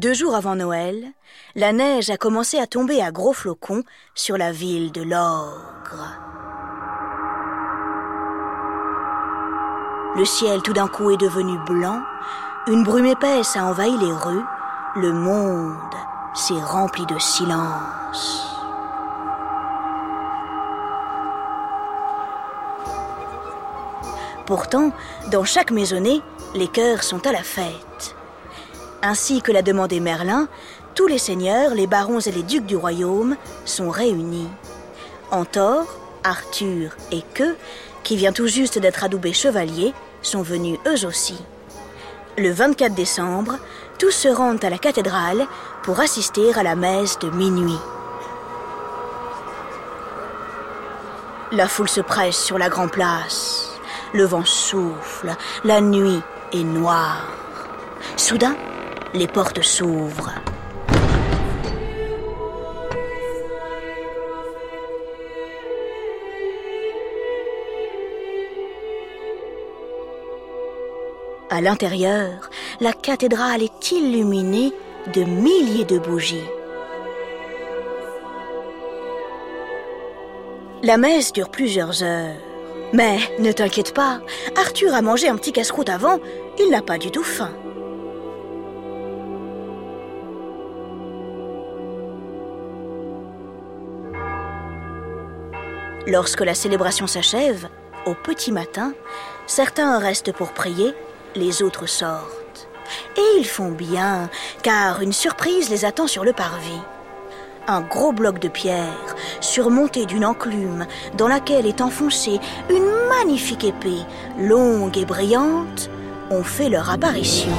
Deux jours avant Noël, la neige a commencé à tomber à gros flocons sur la ville de l'Ogre. Le ciel tout d'un coup est devenu blanc, une brume épaisse a envahi les rues, le monde s'est rempli de silence. Pourtant, dans chaque maisonnée, les cœurs sont à la fête. Ainsi que l'a demandé Merlin, tous les seigneurs, les barons et les ducs du royaume sont réunis. Antor, Arthur et Que, qui vient tout juste d'être adoubé chevalier, sont venus eux aussi. Le 24 décembre, tous se rendent à la cathédrale pour assister à la messe de minuit. La foule se presse sur la grande place. Le vent souffle, la nuit est noire. Soudain, les portes s'ouvrent. À l'intérieur, la cathédrale est illuminée de milliers de bougies. La messe dure plusieurs heures. Mais ne t'inquiète pas, Arthur a mangé un petit casse-croûte avant, il n'a pas du tout faim. Lorsque la célébration s'achève, au petit matin, certains restent pour prier, les autres sortent. Et ils font bien, car une surprise les attend sur le parvis. Un gros bloc de pierre, surmonté d'une enclume dans laquelle est enfoncée une magnifique épée, longue et brillante, ont fait leur apparition.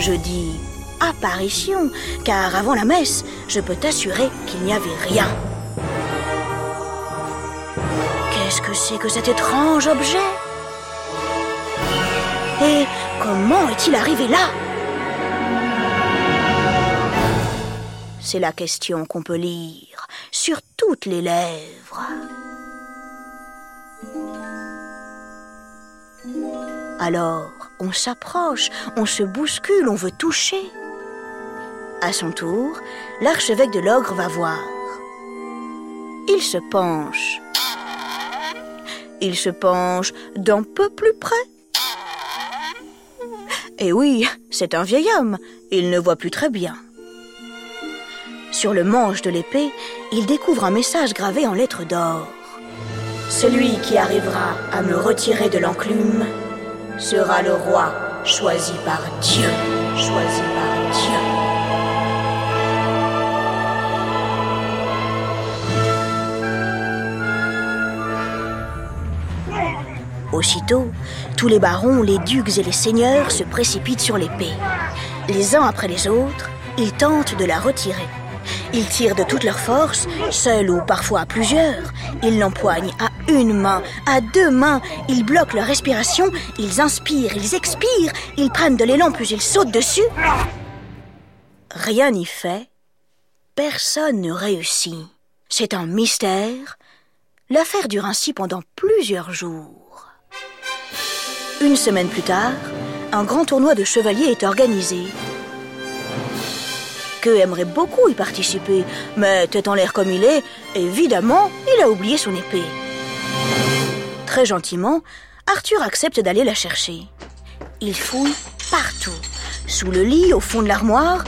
Je dis apparition, car avant la messe, je peux t'assurer qu'il n'y avait rien. Qu'est-ce que c'est que cet étrange objet? Et comment est-il arrivé là? C'est la question qu'on peut lire sur toutes les lèvres. Alors, on s'approche, on se bouscule, on veut toucher. À son tour, l'archevêque de l'ogre va voir. Il se penche. Il se penche d'un peu plus près. Et oui, c'est un vieil homme, il ne voit plus très bien. Sur le manche de l'épée, il découvre un message gravé en lettres d'or. Celui qui arrivera à me retirer de l'enclume sera le roi choisi par Dieu. Choisi par Aussitôt, tous les barons, les ducs et les seigneurs se précipitent sur l'épée. Les uns après les autres, ils tentent de la retirer. Ils tirent de toute leur force, seuls ou parfois à plusieurs. Ils l'empoignent à une main, à deux mains. Ils bloquent leur respiration, ils inspirent, ils expirent, ils prennent de l'élan puis ils sautent dessus. Rien n'y fait. Personne ne réussit. C'est un mystère. L'affaire dure ainsi pendant plusieurs jours. Une semaine plus tard, un grand tournoi de chevaliers est organisé. Que aimerait beaucoup y participer, mais tête en l'air comme il est, évidemment, il a oublié son épée. Très gentiment, Arthur accepte d'aller la chercher. Il fouille partout, sous le lit, au fond de l'armoire,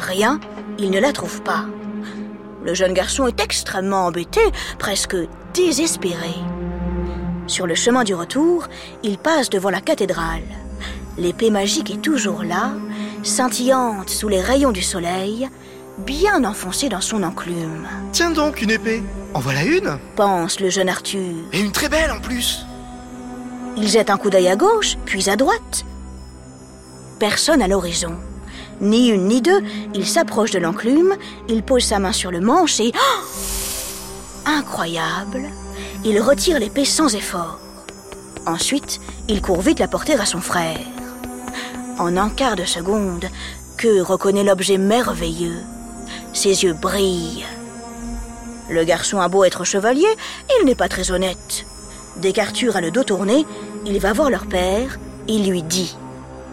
rien, il ne la trouve pas. Le jeune garçon est extrêmement embêté, presque désespéré. Sur le chemin du retour, il passe devant la cathédrale. L'épée magique est toujours là, scintillante sous les rayons du soleil, bien enfoncée dans son enclume. Tiens donc, une épée En voilà une Pense le jeune Arthur. Et une très belle en plus Il jette un coup d'œil à gauche, puis à droite. Personne à l'horizon. Ni une ni deux, il s'approche de l'enclume, il pose sa main sur le manche et... Oh Incroyable il retire l'épée sans effort. Ensuite, il court vite la porter à son frère. En un quart de seconde, que reconnaît l'objet merveilleux. Ses yeux brillent. Le garçon a beau être chevalier, il n'est pas très honnête. Dès qu'Arthur a le dos tourné, il va voir leur père, il lui dit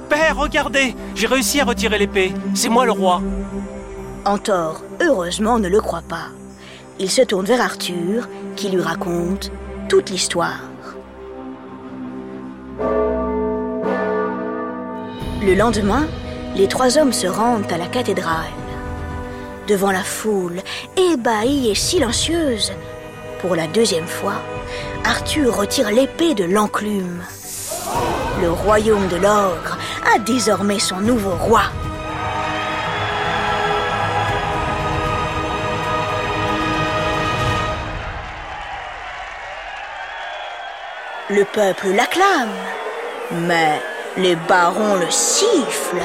Père, regardez, j'ai réussi à retirer l'épée. C'est moi le roi. Antor, heureusement, ne le croit pas. Il se tourne vers Arthur, qui lui raconte toute l'histoire. Le lendemain, les trois hommes se rendent à la cathédrale. Devant la foule, ébahie et silencieuse, pour la deuxième fois, Arthur retire l'épée de l'enclume. Le royaume de l'ogre a désormais son nouveau roi. Le peuple l'acclame, mais les barons le sifflent.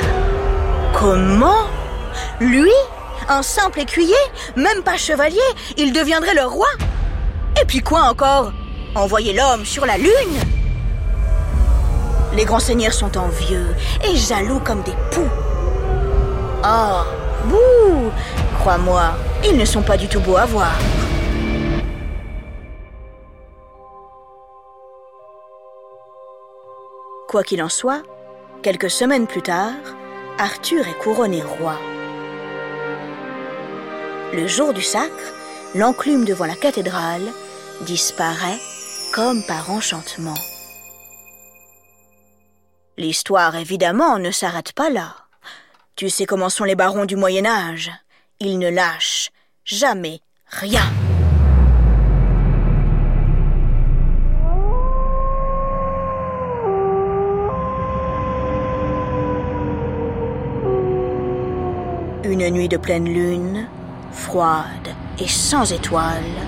Comment? Lui Un simple écuyer Même pas chevalier Il deviendrait le roi Et puis quoi encore? Envoyer l'homme sur la lune? Les grands seigneurs sont envieux et jaloux comme des poux. Oh, bouh Crois-moi, ils ne sont pas du tout beaux à voir. Quoi qu'il en soit, quelques semaines plus tard, Arthur est couronné roi. Le jour du sacre, l'enclume devant la cathédrale disparaît comme par enchantement. L'histoire, évidemment, ne s'arrête pas là. Tu sais comment sont les barons du Moyen Âge. Ils ne lâchent jamais rien. Une nuit de pleine lune, froide et sans étoiles,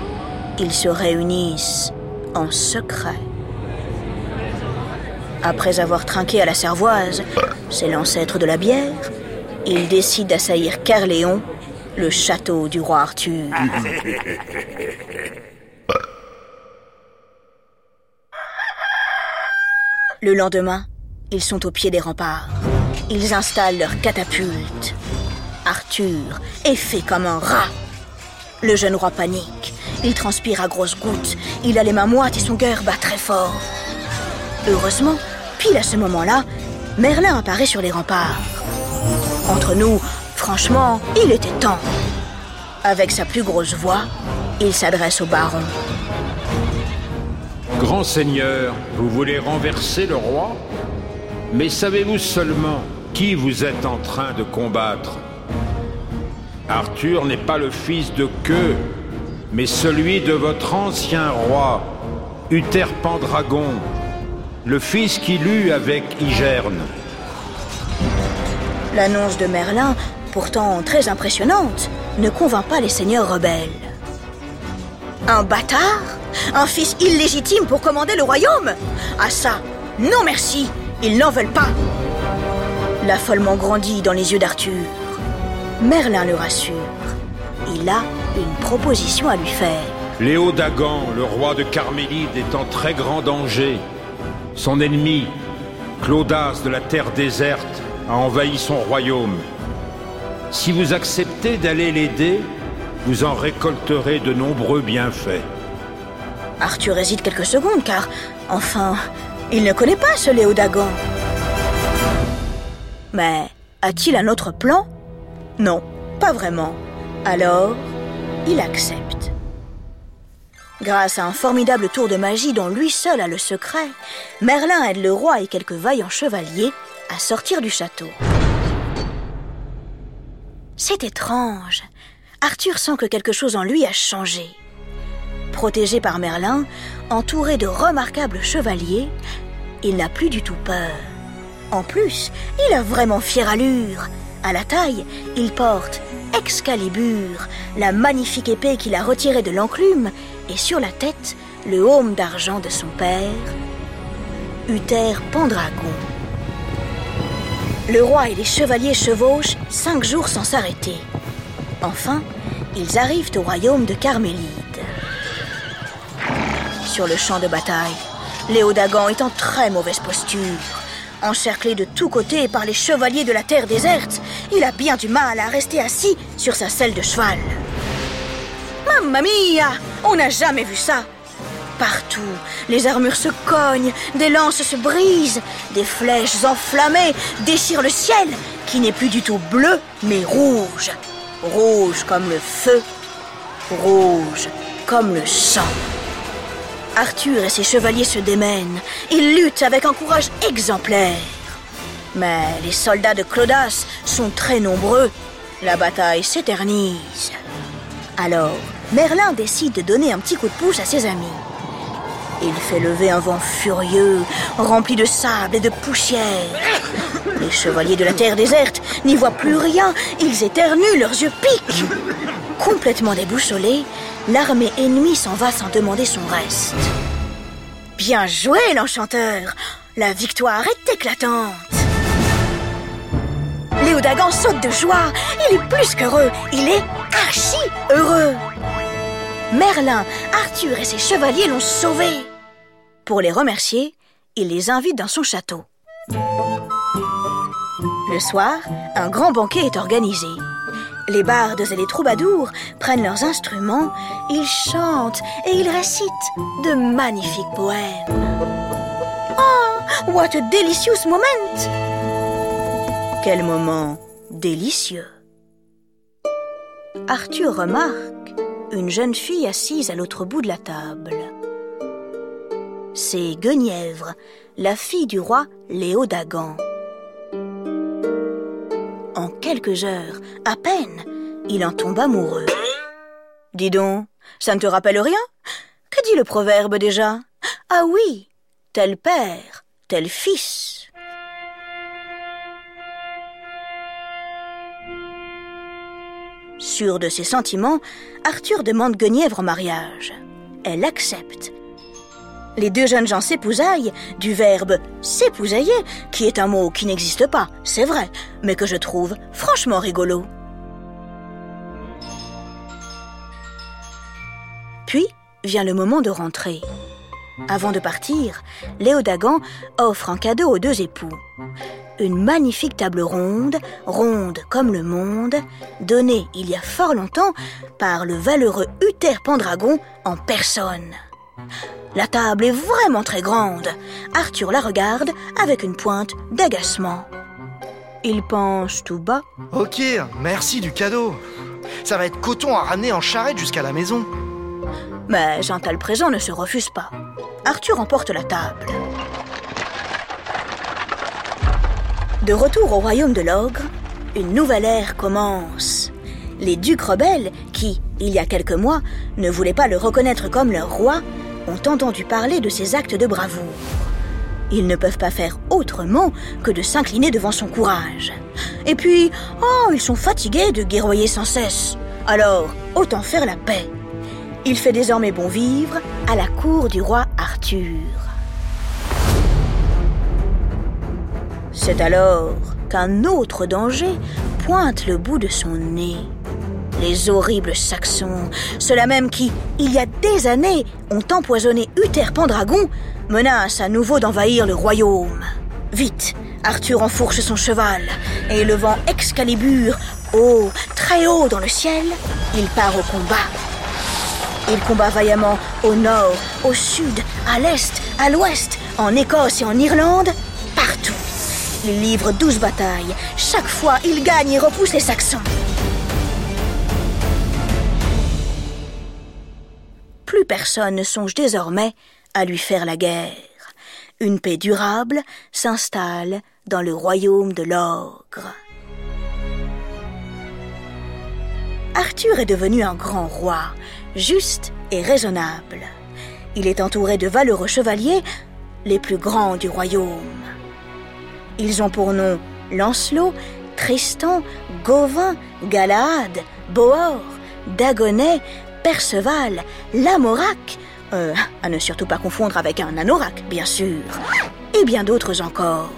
ils se réunissent en secret. Après avoir trinqué à la cervoise, c'est l'ancêtre de la bière, ils décident d'assaillir Carléon, le château du roi Arthur. Le lendemain, ils sont au pied des remparts. Ils installent leurs catapultes. Arthur est fait comme un rat. Le jeune roi panique. Il transpire à grosses gouttes. Il a les mains moites et son cœur bat très fort. Heureusement, pile à ce moment-là, Merlin apparaît sur les remparts. Entre nous, franchement, il était temps. Avec sa plus grosse voix, il s'adresse au baron. Grand seigneur, vous voulez renverser le roi? Mais savez-vous seulement qui vous êtes en train de combattre? Arthur n'est pas le fils de Queue, mais celui de votre ancien roi, Uther Pendragon, le fils qu'il eut avec Igerne. L'annonce de Merlin, pourtant très impressionnante, ne convainc pas les seigneurs rebelles. Un bâtard? Un fils illégitime pour commander le royaume? Ah ça Non merci Ils n'en veulent pas L'affolement grandit dans les yeux d'Arthur. Merlin le rassure. Il a une proposition à lui faire. Léo Dagan, le roi de Carmélide, est en très grand danger. Son ennemi, Claudas de la terre déserte, a envahi son royaume. Si vous acceptez d'aller l'aider, vous en récolterez de nombreux bienfaits. Arthur hésite quelques secondes car, enfin, il ne connaît pas ce Léo Dagan. Mais a-t-il un autre plan? Non, pas vraiment. Alors, il accepte. Grâce à un formidable tour de magie dont lui seul a le secret, Merlin aide le roi et quelques vaillants chevaliers à sortir du château. C'est étrange. Arthur sent que quelque chose en lui a changé. Protégé par Merlin, entouré de remarquables chevaliers, il n'a plus du tout peur. En plus, il a vraiment fière allure. À la taille, il porte Excalibur, la magnifique épée qu'il a retirée de l'enclume, et sur la tête, le aume d'argent de son père, Uther Pendragon. Le roi et les chevaliers chevauchent cinq jours sans s'arrêter. Enfin, ils arrivent au royaume de Carmélide. Sur le champ de bataille, Léodagan est en très mauvaise posture. Encerclé de tous côtés par les chevaliers de la terre déserte, il a bien du mal à rester assis sur sa selle de cheval. Mamma mia On n'a jamais vu ça partout. Les armures se cognent, des lances se brisent, des flèches enflammées déchirent le ciel, qui n'est plus du tout bleu, mais rouge. Rouge comme le feu, rouge comme le sang. Arthur et ses chevaliers se démènent. Ils luttent avec un courage exemplaire. Mais les soldats de Clodas sont très nombreux. La bataille s'éternise. Alors, Merlin décide de donner un petit coup de pouce à ses amis. Il fait lever un vent furieux, rempli de sable et de poussière. Les chevaliers de la terre déserte n'y voient plus rien, ils éternuent, leurs yeux piquent. Complètement déboussolés, l'armée ennemie s'en va sans demander son reste. Bien joué, l'enchanteur La victoire est éclatante Léodagan saute de joie, il est plus qu'heureux, il est archi heureux Merlin, Arthur et ses chevaliers l'ont sauvé. Pour les remercier, il les invite dans son château. Le soir, un grand banquet est organisé. Les bardes et les troubadours prennent leurs instruments, ils chantent et ils récitent de magnifiques poèmes. Oh, what a delicious moment! Quel moment délicieux! Arthur remarque une jeune fille assise à l'autre bout de la table. C'est Guenièvre, la fille du roi Léodagan. Quelques heures, à peine, il en tombe amoureux. Dis donc, ça ne te rappelle rien? Que dit le proverbe déjà? Ah oui, tel père, tel fils. Sûr de ses sentiments, Arthur demande Guenièvre en mariage. Elle accepte. Les deux jeunes gens s'épousaillent du verbe s'épousailler, qui est un mot qui n'existe pas, c'est vrai, mais que je trouve franchement rigolo. Puis vient le moment de rentrer. Avant de partir, Léodagan offre un cadeau aux deux époux. Une magnifique table ronde, ronde comme le monde, donnée il y a fort longtemps par le valeureux Uther Pendragon en personne. La table est vraiment très grande. Arthur la regarde avec une pointe d'agacement. Il pense tout bas. Ok, merci du cadeau. Ça va être coton à ramener en charrette jusqu'à la maison. Mais un tel présent ne se refuse pas. Arthur emporte la table. De retour au royaume de l'ogre, une nouvelle ère commence. Les ducs rebelles, qui, il y a quelques mois, ne voulaient pas le reconnaître comme leur roi, ont entendu parler de ses actes de bravoure. Ils ne peuvent pas faire autrement que de s'incliner devant son courage. Et puis, oh, ils sont fatigués de guerroyer sans cesse. Alors, autant faire la paix. Il fait désormais bon vivre à la cour du roi Arthur. C'est alors qu'un autre danger pointe le bout de son nez. Les horribles Saxons, ceux-là même qui, il y a des années, ont empoisonné Uther Pendragon, menacent à nouveau d'envahir le royaume. Vite, Arthur enfourche son cheval, et élevant Excalibur haut, très haut dans le ciel, il part au combat. Il combat vaillamment au nord, au sud, à l'est, à l'ouest, en Écosse et en Irlande, partout. Il livre douze batailles. Chaque fois, il gagne et repousse les Saxons. Personne ne songe désormais à lui faire la guerre. Une paix durable s'installe dans le royaume de l'ogre. Arthur est devenu un grand roi, juste et raisonnable. Il est entouré de valeureux chevaliers, les plus grands du royaume. Ils ont pour nom Lancelot, Tristan, Gauvin, Galahad, Bohor, Dagonet, Perceval, Lamorac, euh, à ne surtout pas confondre avec un anorak, bien sûr, et bien d'autres encore.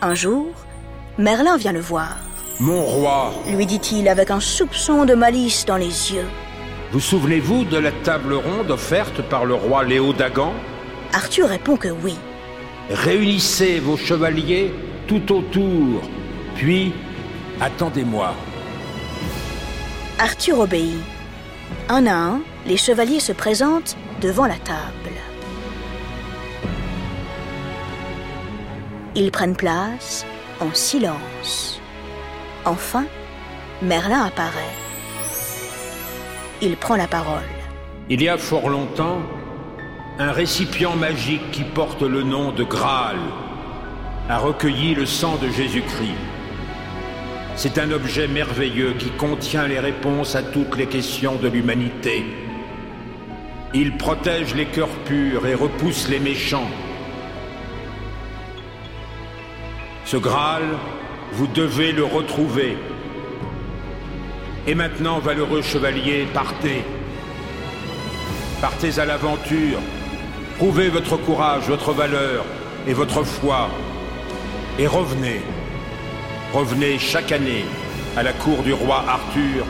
Un jour, Merlin vient le voir. Mon roi, lui dit-il avec un soupçon de malice dans les yeux. vous souvenez-vous de la table ronde offerte par le roi Léodagan Arthur répond que oui. Réunissez vos chevaliers tout autour, puis attendez-moi. Arthur obéit. Un à un, les chevaliers se présentent devant la table. Ils prennent place en silence. Enfin, Merlin apparaît. Il prend la parole. Il y a fort longtemps, un récipient magique qui porte le nom de Graal a recueilli le sang de Jésus-Christ. C'est un objet merveilleux qui contient les réponses à toutes les questions de l'humanité. Il protège les cœurs purs et repousse les méchants. Ce Graal, vous devez le retrouver. Et maintenant, valeureux chevalier, partez. Partez à l'aventure. Prouvez votre courage, votre valeur et votre foi. Et revenez. Revenez chaque année à la cour du roi Arthur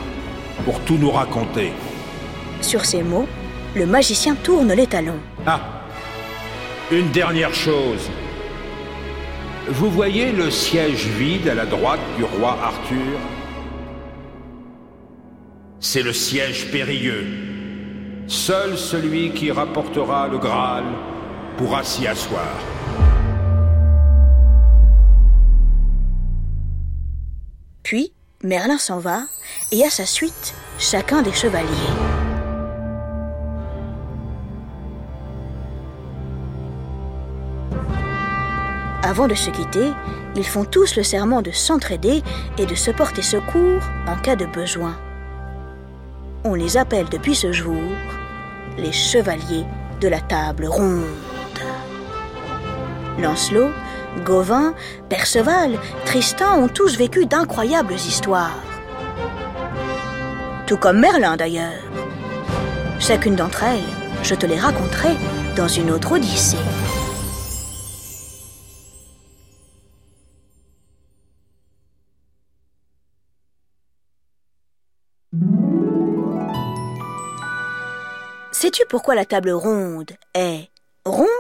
pour tout nous raconter. Sur ces mots, le magicien tourne les talons. Ah Une dernière chose. Vous voyez le siège vide à la droite du roi Arthur? C'est le siège périlleux. Seul celui qui rapportera le Graal pourra s'y asseoir. Puis, Merlin s'en va, et à sa suite, chacun des chevaliers. Avant de se quitter, ils font tous le serment de s'entraider et de se porter secours en cas de besoin. On les appelle depuis ce jour les chevaliers de la table ronde. Lancelot, Gauvin, Perceval, Tristan ont tous vécu d'incroyables histoires. Tout comme Merlin d'ailleurs. Chacune d'entre elles, je te les raconterai dans une autre Odyssée. Sais-tu pourquoi la table ronde est ronde?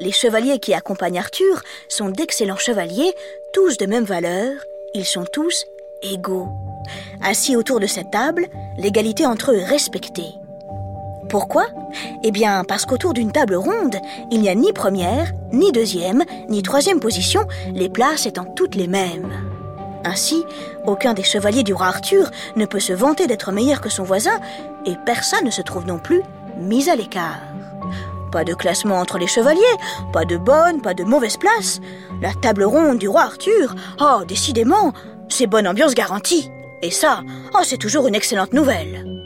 Les chevaliers qui accompagnent Arthur sont d'excellents chevaliers, tous de même valeur, ils sont tous égaux. Assis autour de cette table, l'égalité entre eux est respectée. Pourquoi? Eh bien, parce qu'autour d'une table ronde, il n'y a ni première, ni deuxième, ni troisième position, les places étant toutes les mêmes. Ainsi, aucun des chevaliers du roi Arthur ne peut se vanter d'être meilleur que son voisin, et personne ne se trouve non plus mis à l'écart. Pas de classement entre les chevaliers, pas de bonne, pas de mauvaise place. La table ronde du roi Arthur, oh, décidément, c'est bonne ambiance garantie. Et ça, oh, c'est toujours une excellente nouvelle.